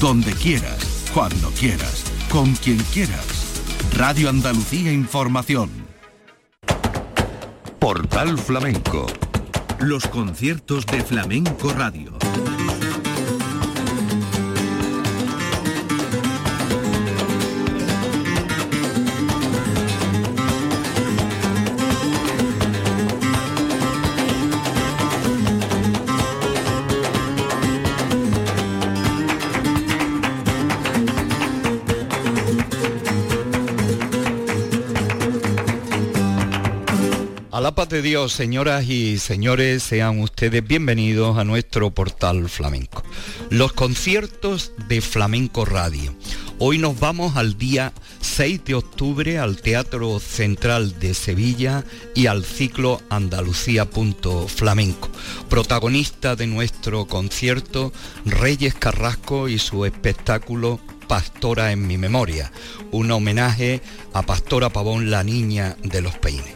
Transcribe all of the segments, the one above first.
donde quieras, cuando quieras, con quien quieras. Radio Andalucía Información. Portal Flamenco. Los conciertos de Flamenco Radio. Dios, señoras y señores, sean ustedes bienvenidos a nuestro portal flamenco. Los conciertos de Flamenco Radio. Hoy nos vamos al día 6 de octubre al Teatro Central de Sevilla y al ciclo Andalucía Flamenco. Protagonista de nuestro concierto, Reyes Carrasco y su espectáculo Pastora en mi memoria, un homenaje a Pastora Pavón, la niña de los peines.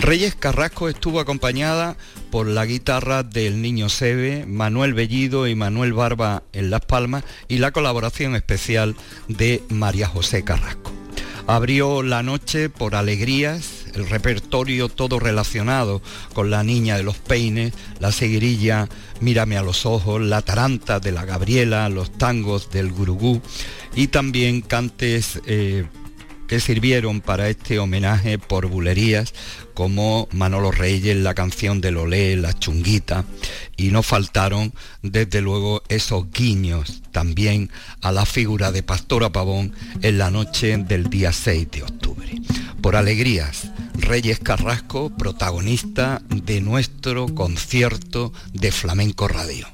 Reyes Carrasco estuvo acompañada por la guitarra del Niño Sebe, Manuel Bellido y Manuel Barba en Las Palmas y la colaboración especial de María José Carrasco. Abrió la noche por alegrías, el repertorio todo relacionado con la niña de los peines, la seguirilla Mírame a los ojos, la taranta de la Gabriela, los tangos del gurugú y también cantes eh, que sirvieron para este homenaje por bulerías como Manolo Reyes, la canción del Olé, la chunguita, y no faltaron desde luego esos guiños también a la figura de Pastora Pavón en la noche del día 6 de octubre. Por alegrías, Reyes Carrasco, protagonista de nuestro concierto de Flamenco Radio.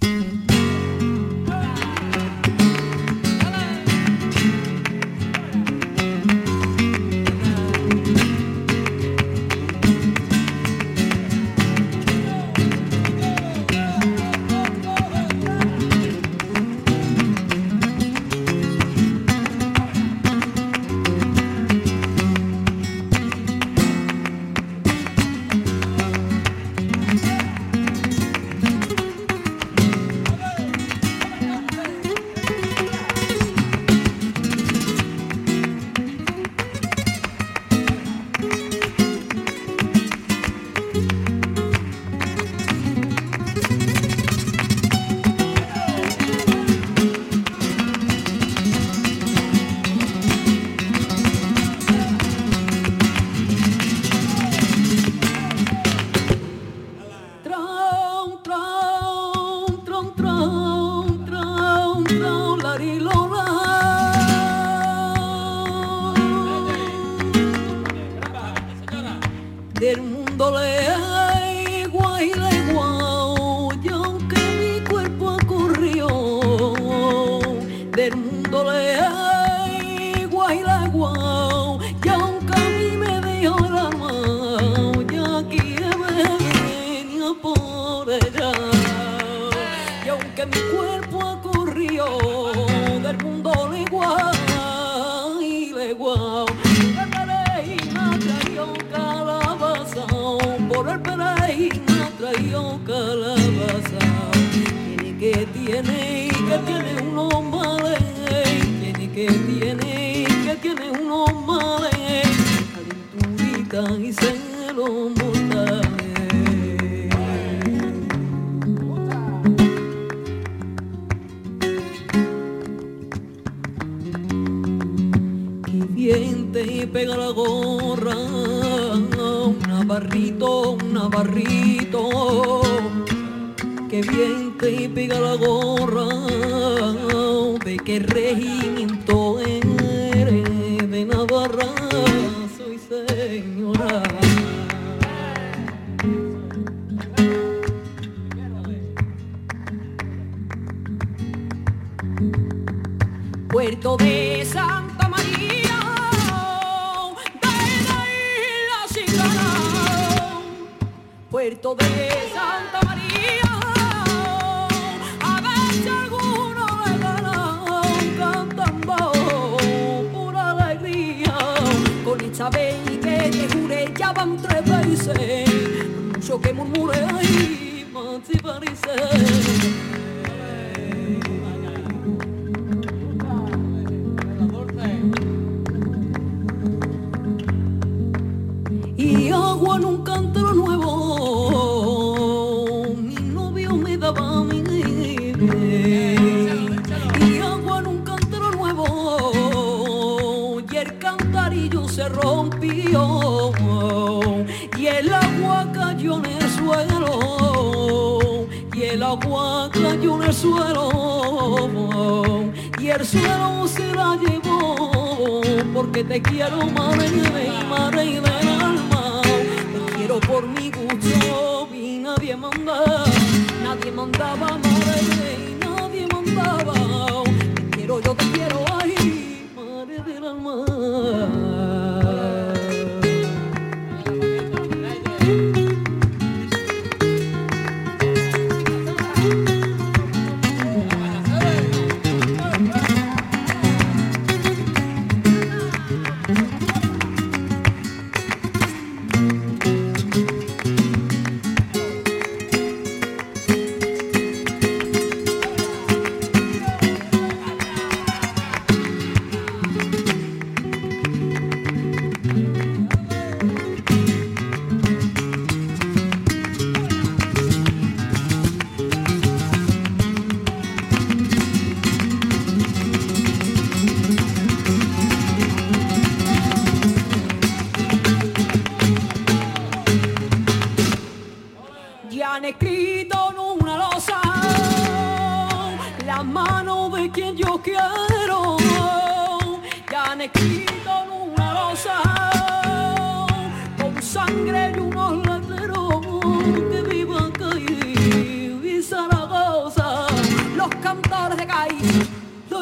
Y el agua cayó en el suelo y el agua cayó en el suelo y el suelo se la llevó porque te quiero madre y madre del alma. Te quiero por mi gusto y nadie manda nadie mandaba madre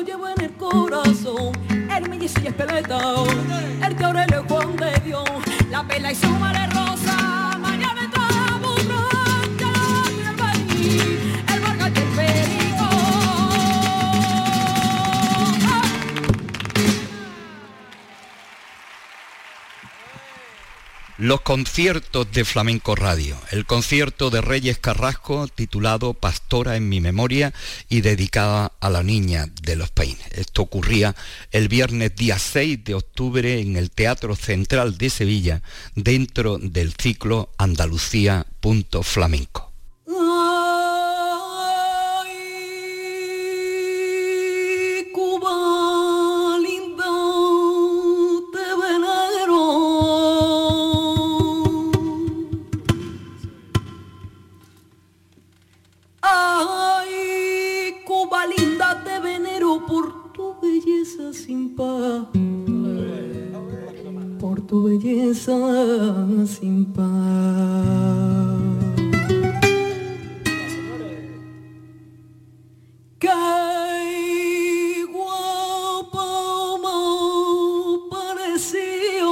llevo en el corazón. El mellizo y espeleta, el que Aurelio Juan de Dios, la pela y su madre rosa. Los conciertos de Flamenco Radio. El concierto de Reyes Carrasco titulado Pastora en mi memoria y dedicada a la niña de los peines. Esto ocurría el viernes día 6 de octubre en el Teatro Central de Sevilla dentro del ciclo Andalucía sin par. Por tu belleza sin par. Qué guapa me pareció.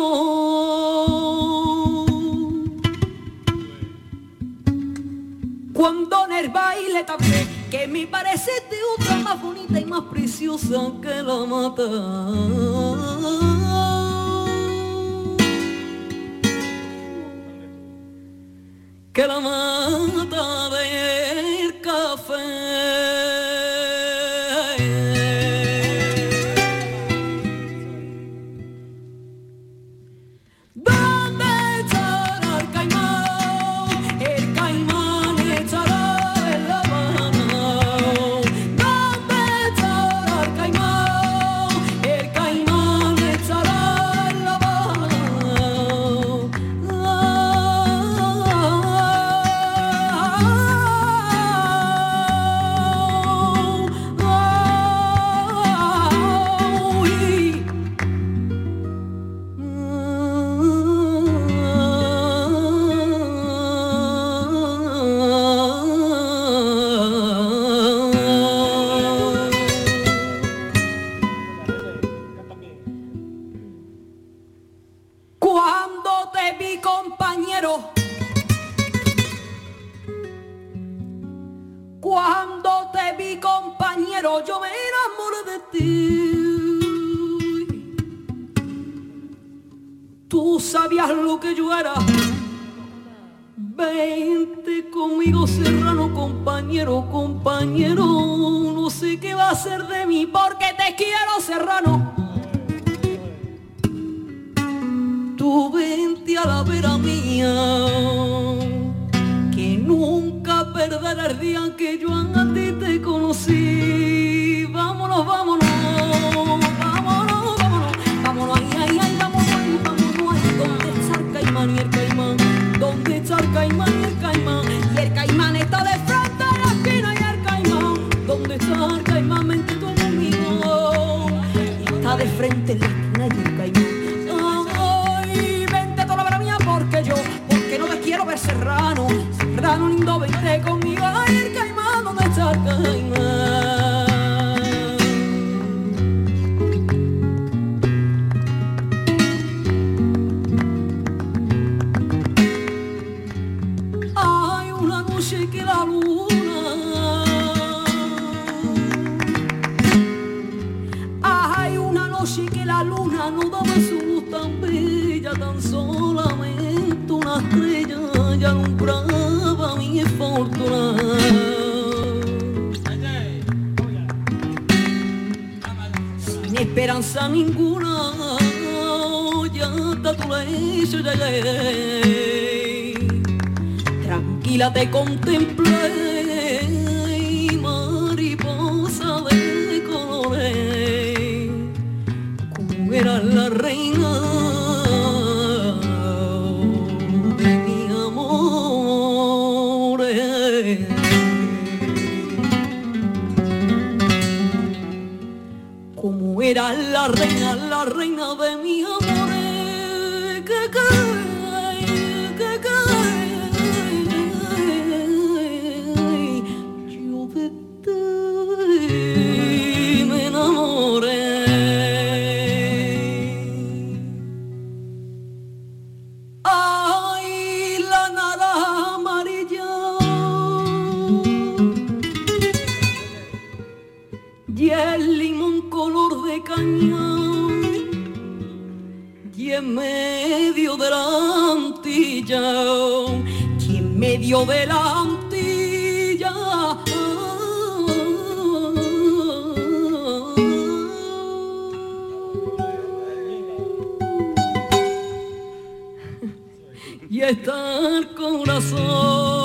Cuando en el baile tapé que me pareciste otra más bonita y más preciosa que la mata. Que la mata del café. De frente en limón color de cañón y en medio de la antilla y en medio de la antilla y está el corazón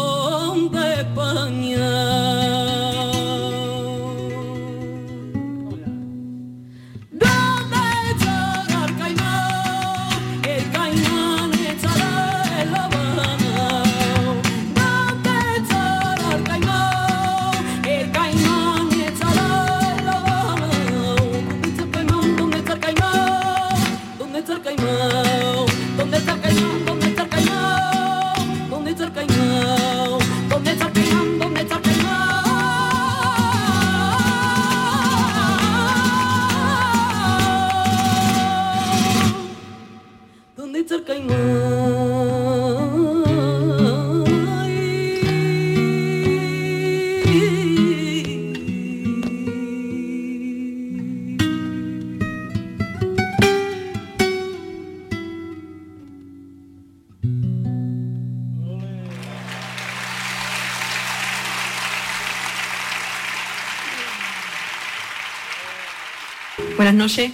noches.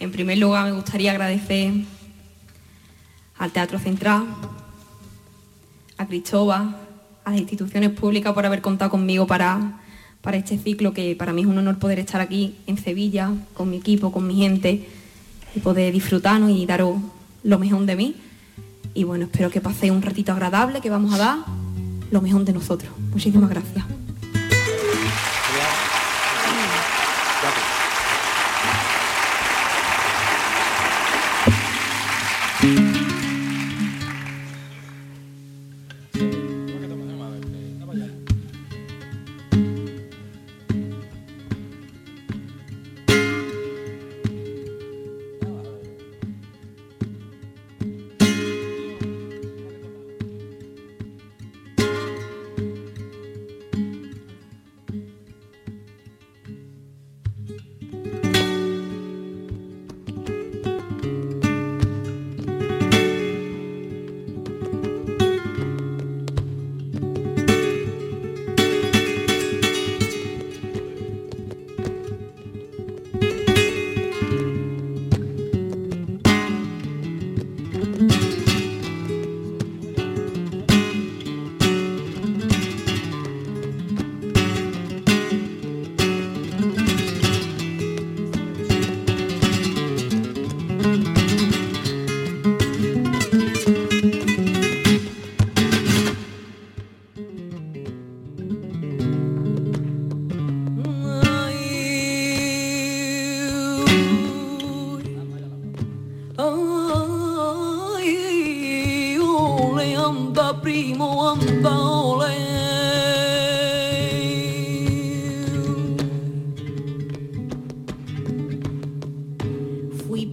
En primer lugar, me gustaría agradecer al Teatro Central, a Cristóbal, a las instituciones públicas por haber contado conmigo para, para este ciclo, que para mí es un honor poder estar aquí en Sevilla, con mi equipo, con mi gente, y poder disfrutarnos y daros lo mejor de mí. Y bueno, espero que paséis un ratito agradable, que vamos a dar lo mejor de nosotros. Muchísimas gracias.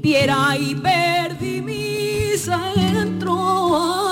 Piedra y perdí mi centro.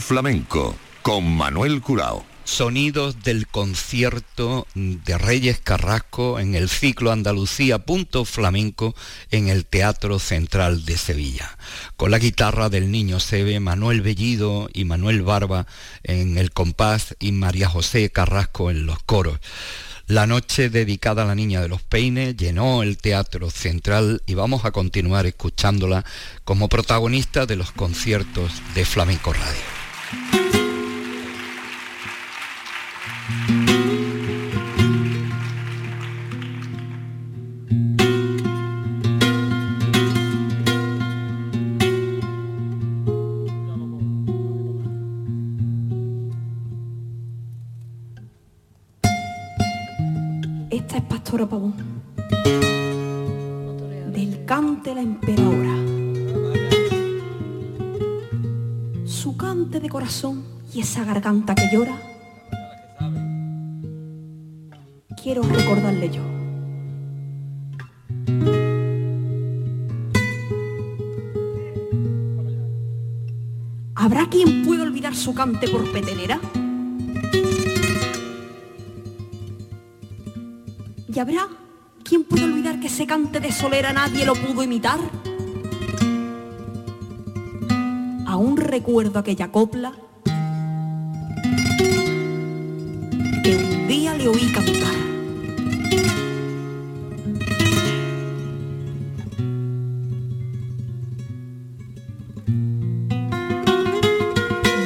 Flamenco con Manuel Curao. Sonidos del concierto de Reyes Carrasco en el ciclo Andalucía Punto Flamenco en el Teatro Central de Sevilla. Con la guitarra del niño Sebe, Manuel Bellido y Manuel Barba en el compás y María José Carrasco en los coros. La noche dedicada a la Niña de los Peines llenó el Teatro Central y vamos a continuar escuchándola como protagonista de los conciertos de Flamenco Radio. thank you De corazón y esa garganta que llora. Quiero recordarle yo. ¿Habrá quien pueda olvidar su cante por petenera? ¿Y habrá quien puede olvidar que ese cante de solera nadie lo pudo imitar? Recuerdo aquella copla que un día le oí cantar.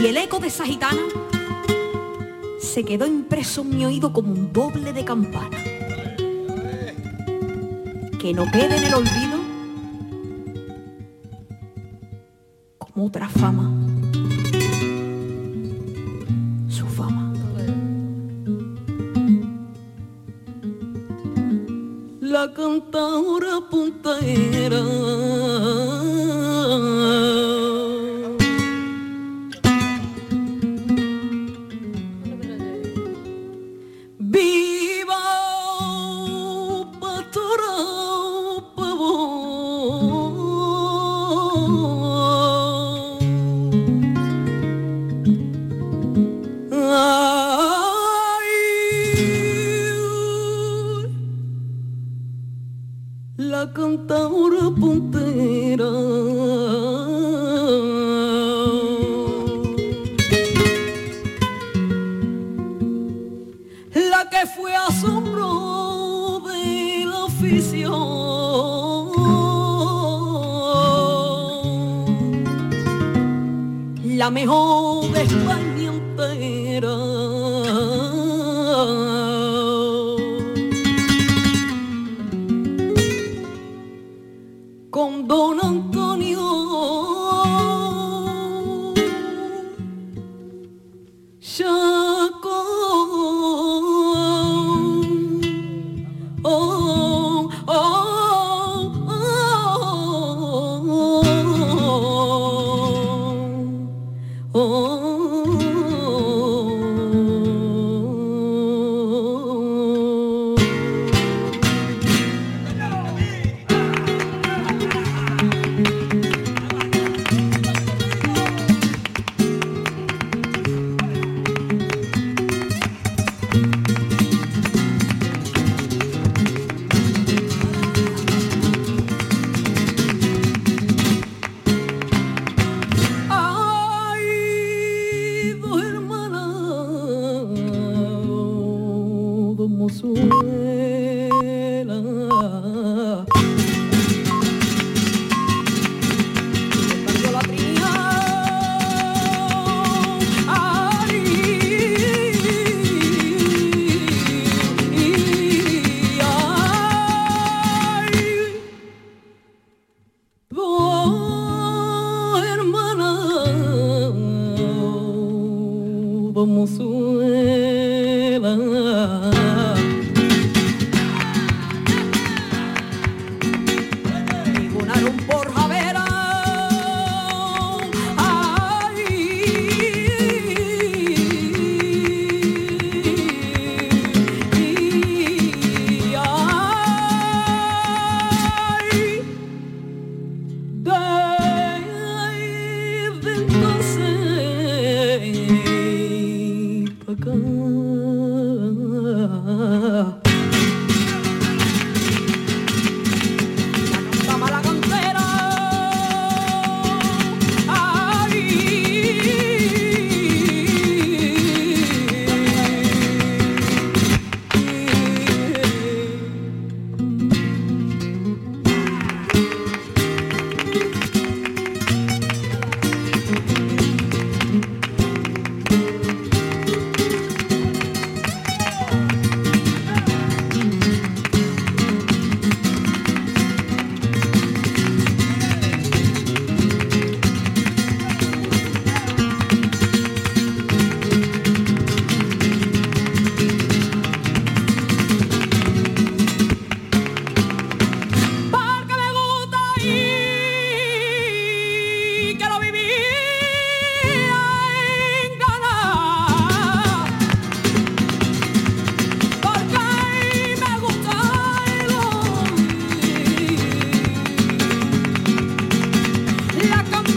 Y el eco de esa gitana se quedó impreso en mi oído como un doble de campana que no quede en el olvido me home. musul la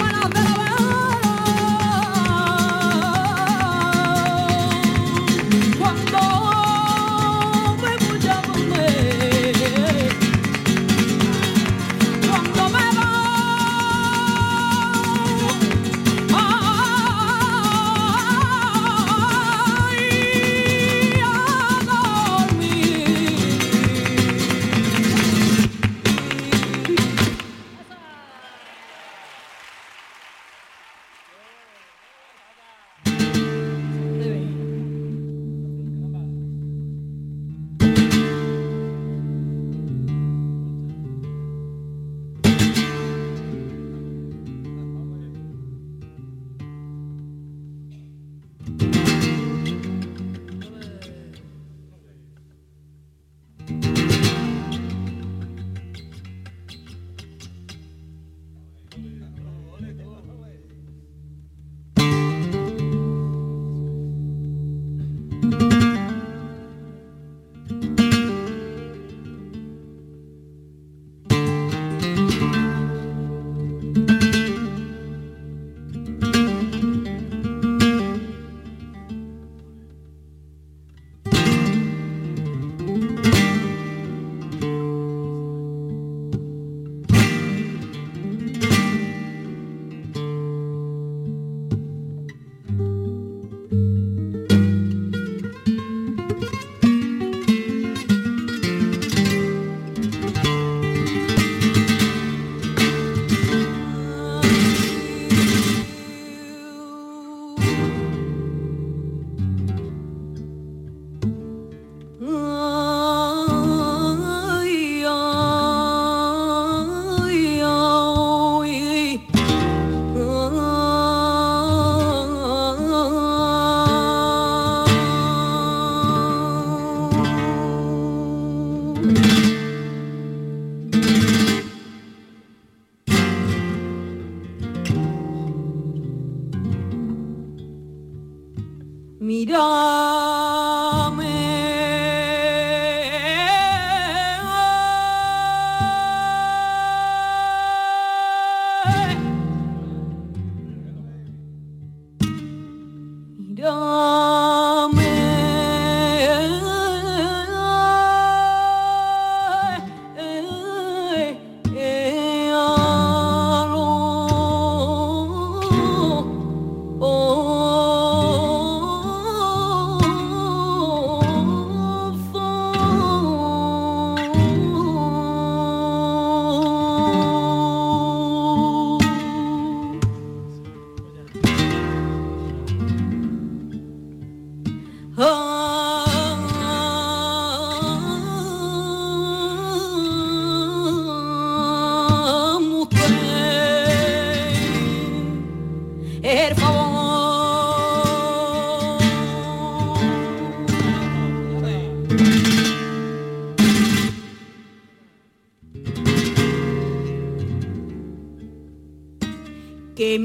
que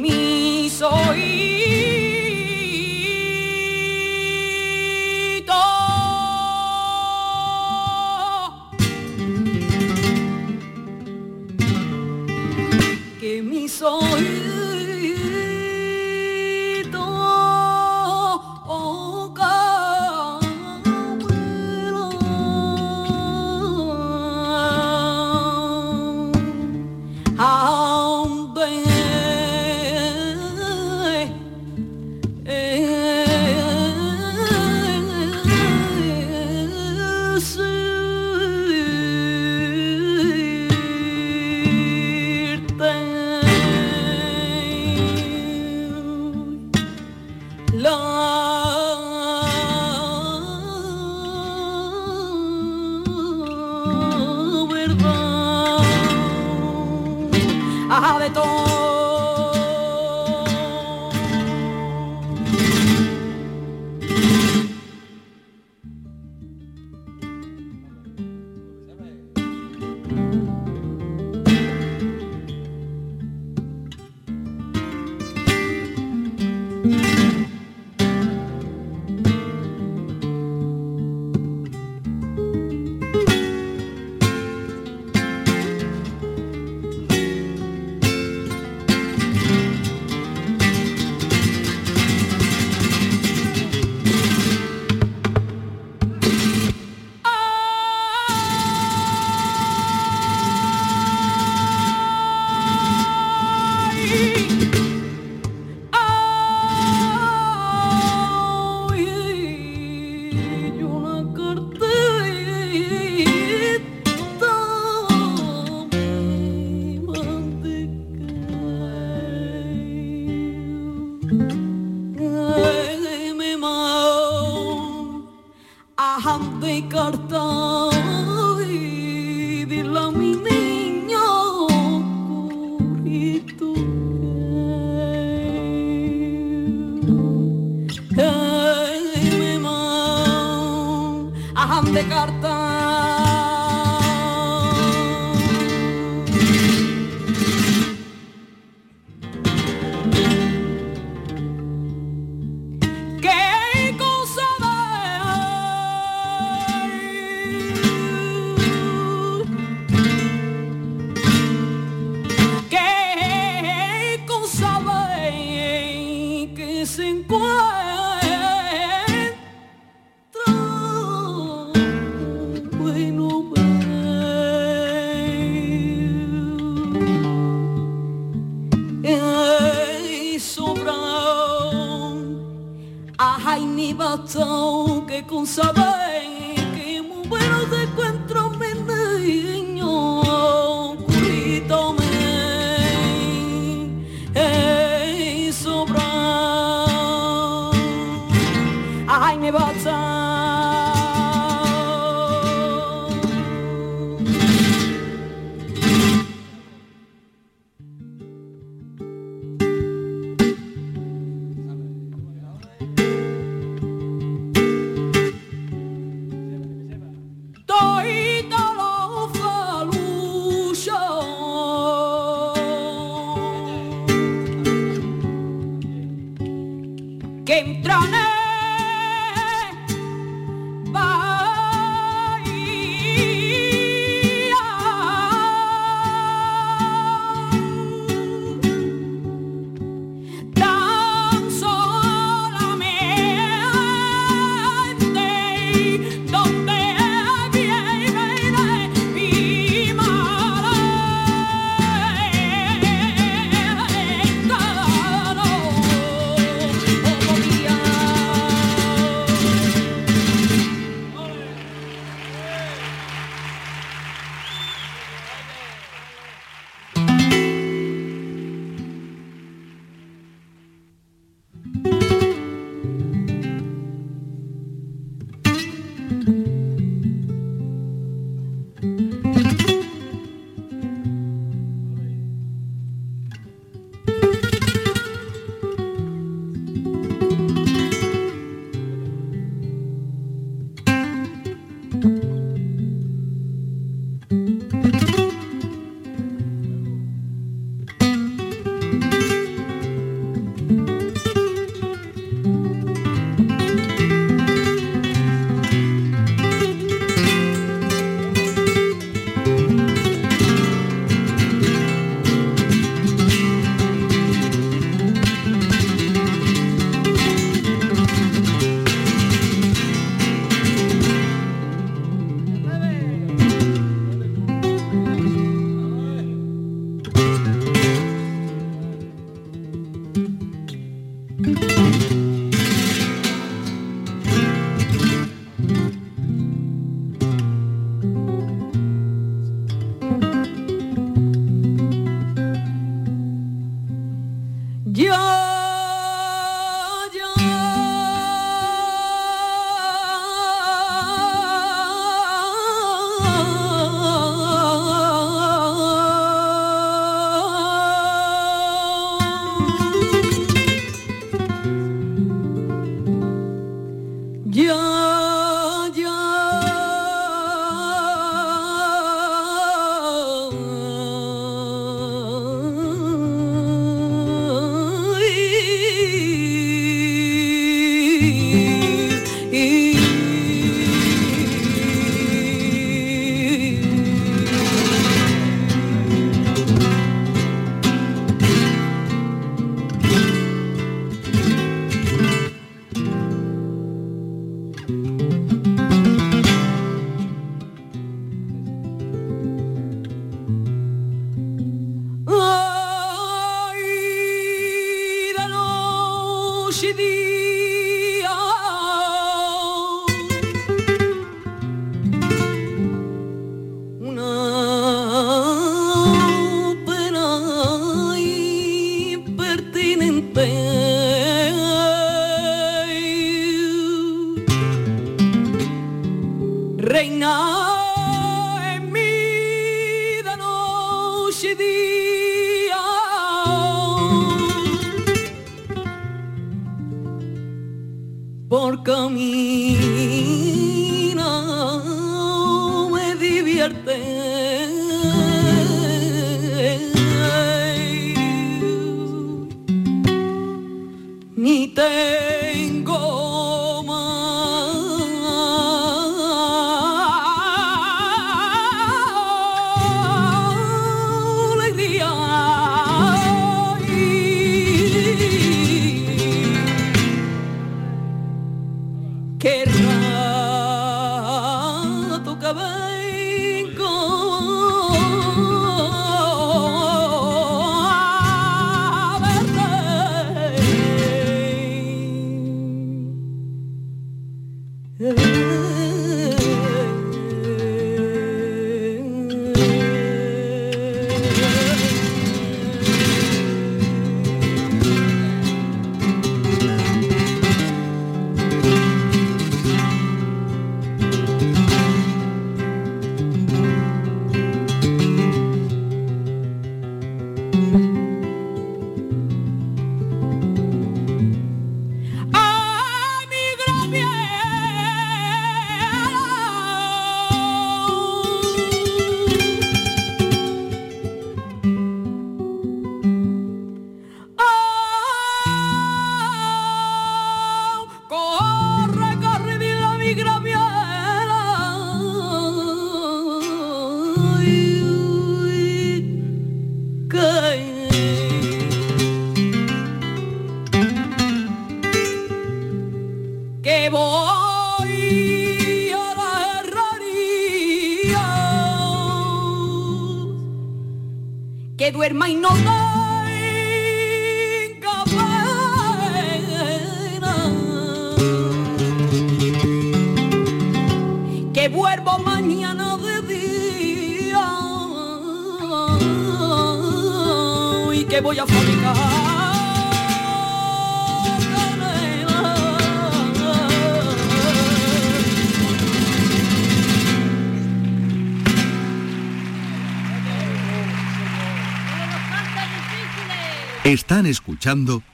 me.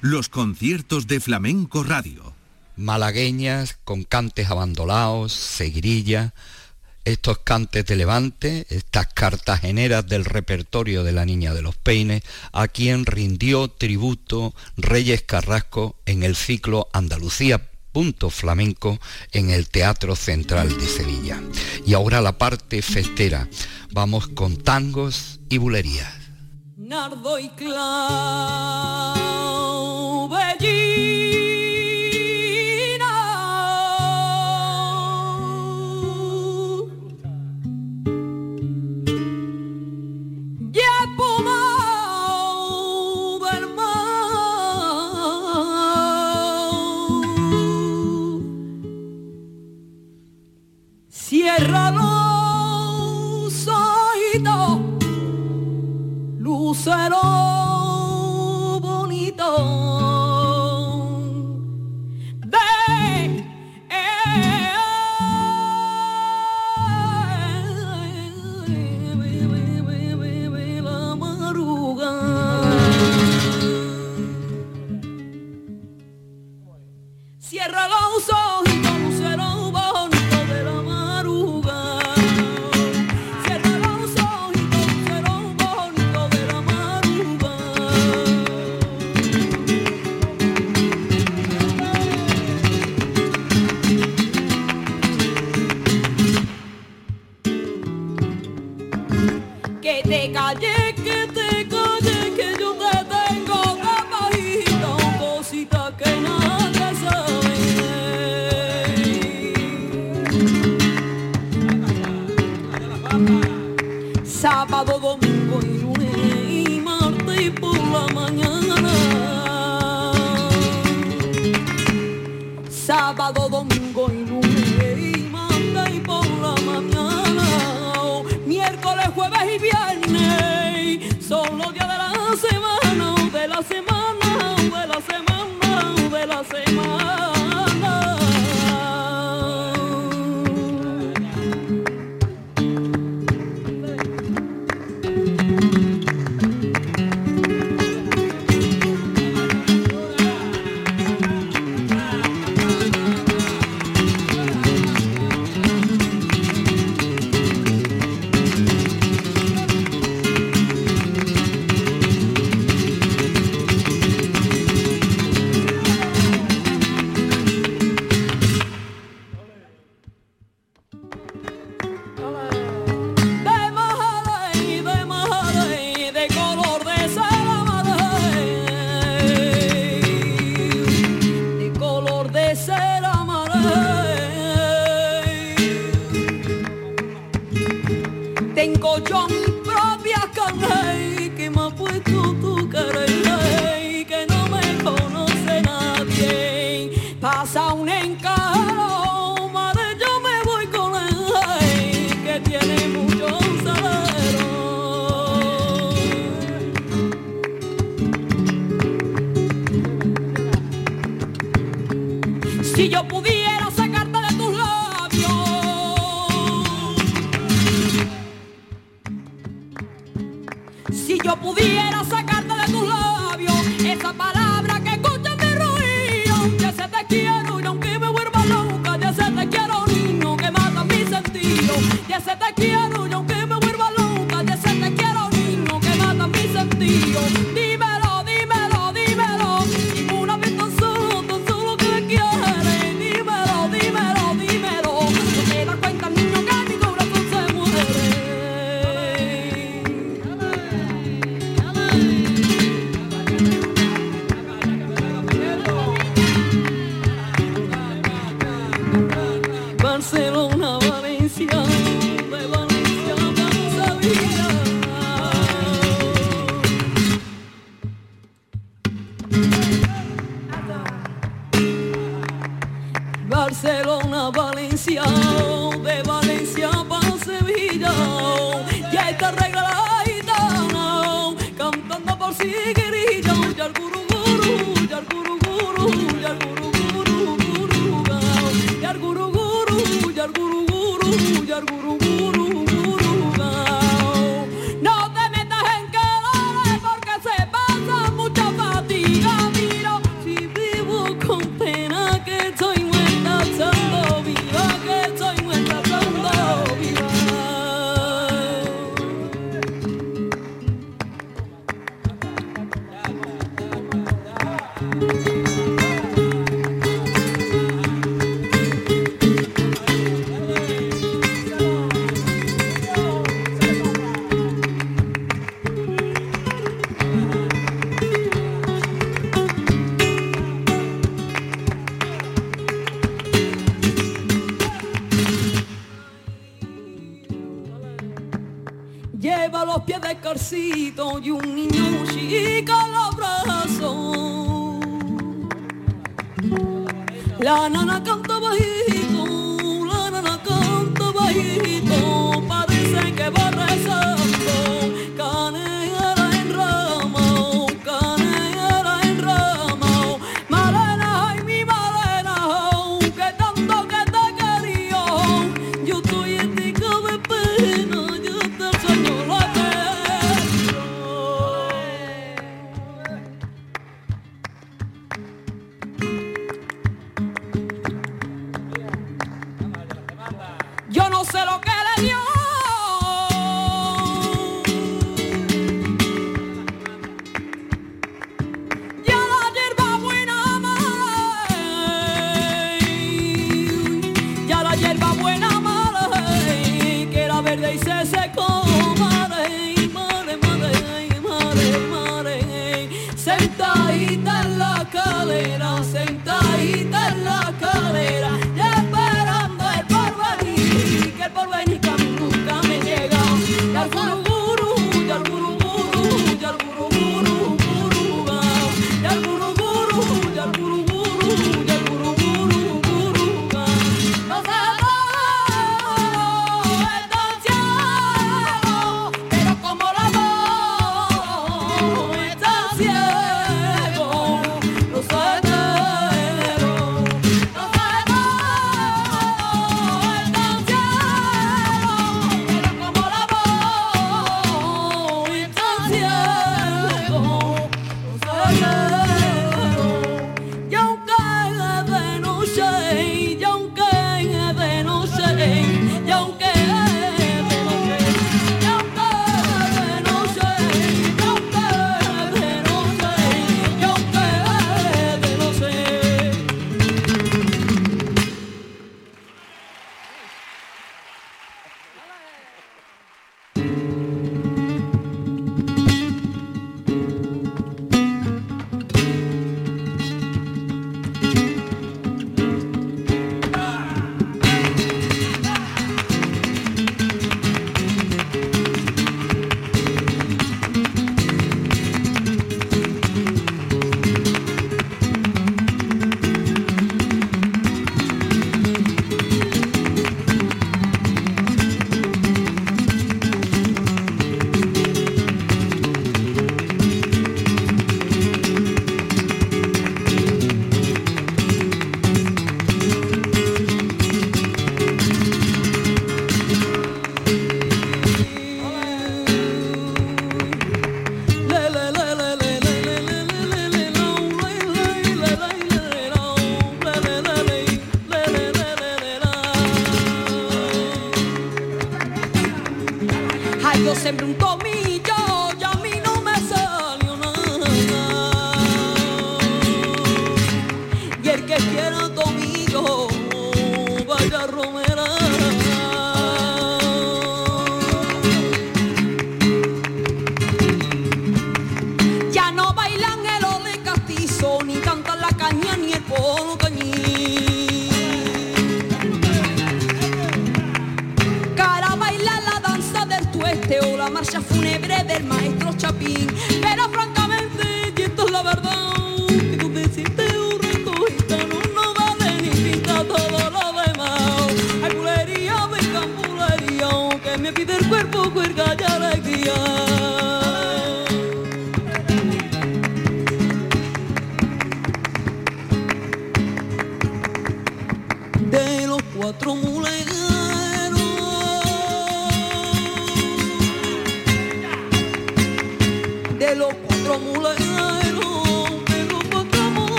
Los conciertos de Flamenco Radio. Malagueñas con cantes abandonados, seguirilla, estos cantes de levante, estas cartageneras del repertorio de la Niña de los Peines, a quien rindió tributo Reyes Carrasco en el ciclo Andalucía punto flamenco en el Teatro Central de Sevilla. Y ahora la parte festera. Vamos con tangos y bulerías Nardo y clavelín.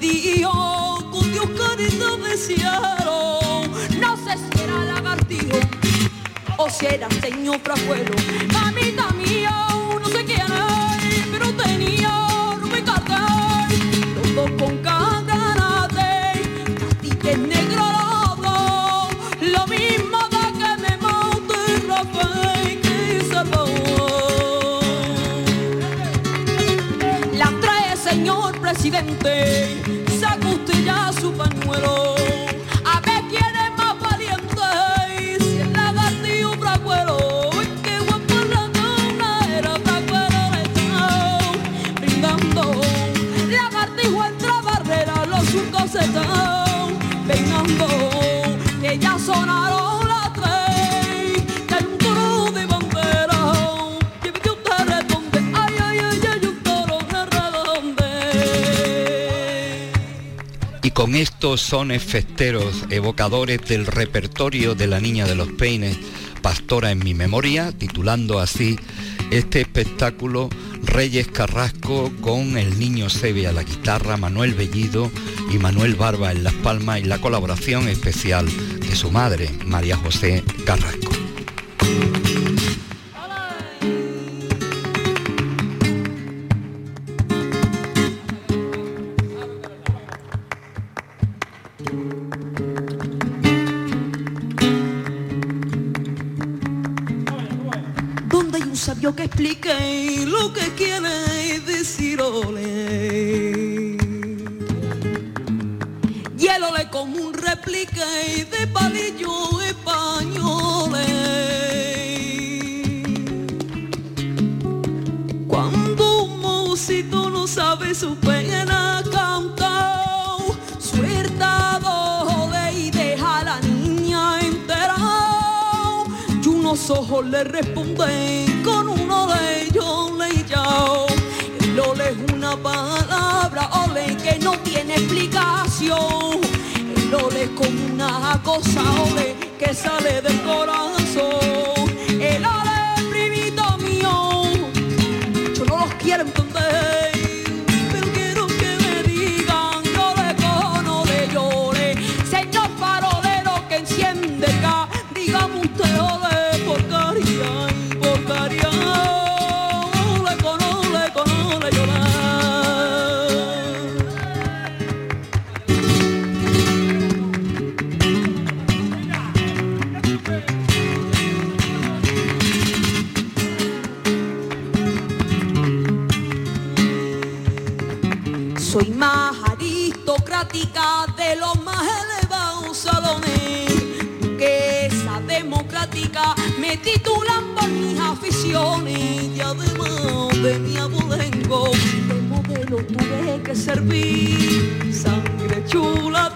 dio con Dios caridad de cielo. No sé si era lagartijo o si era señor frajuelo. Mamita mía, no sé quién es. Saca usted ya su pañuelo. A ver quién es más valiente, si el lagartillo fracuelo. Uy, qué guapo la cuna era chao, brindando. Lagartijo entra barrera, los surcos están estos sones festeros evocadores del repertorio de la Niña de los Peines, Pastora en mi memoria, titulando así este espectáculo Reyes Carrasco con el niño Sebe a la guitarra, Manuel Bellido y Manuel Barba en las palmas y la colaboración especial de su madre, María José Carrasco. Hielole como un replique de palillo españoles. Cuando un mocito no sabe su pena cantar, suelta doble y deja a la niña entera. Y unos ojos le responden con uno de ellos le yao. El ole es una palabra, ole, que no explicación. El ole es como una cosa, ole, que sale del corazón. Servir. Sangre chula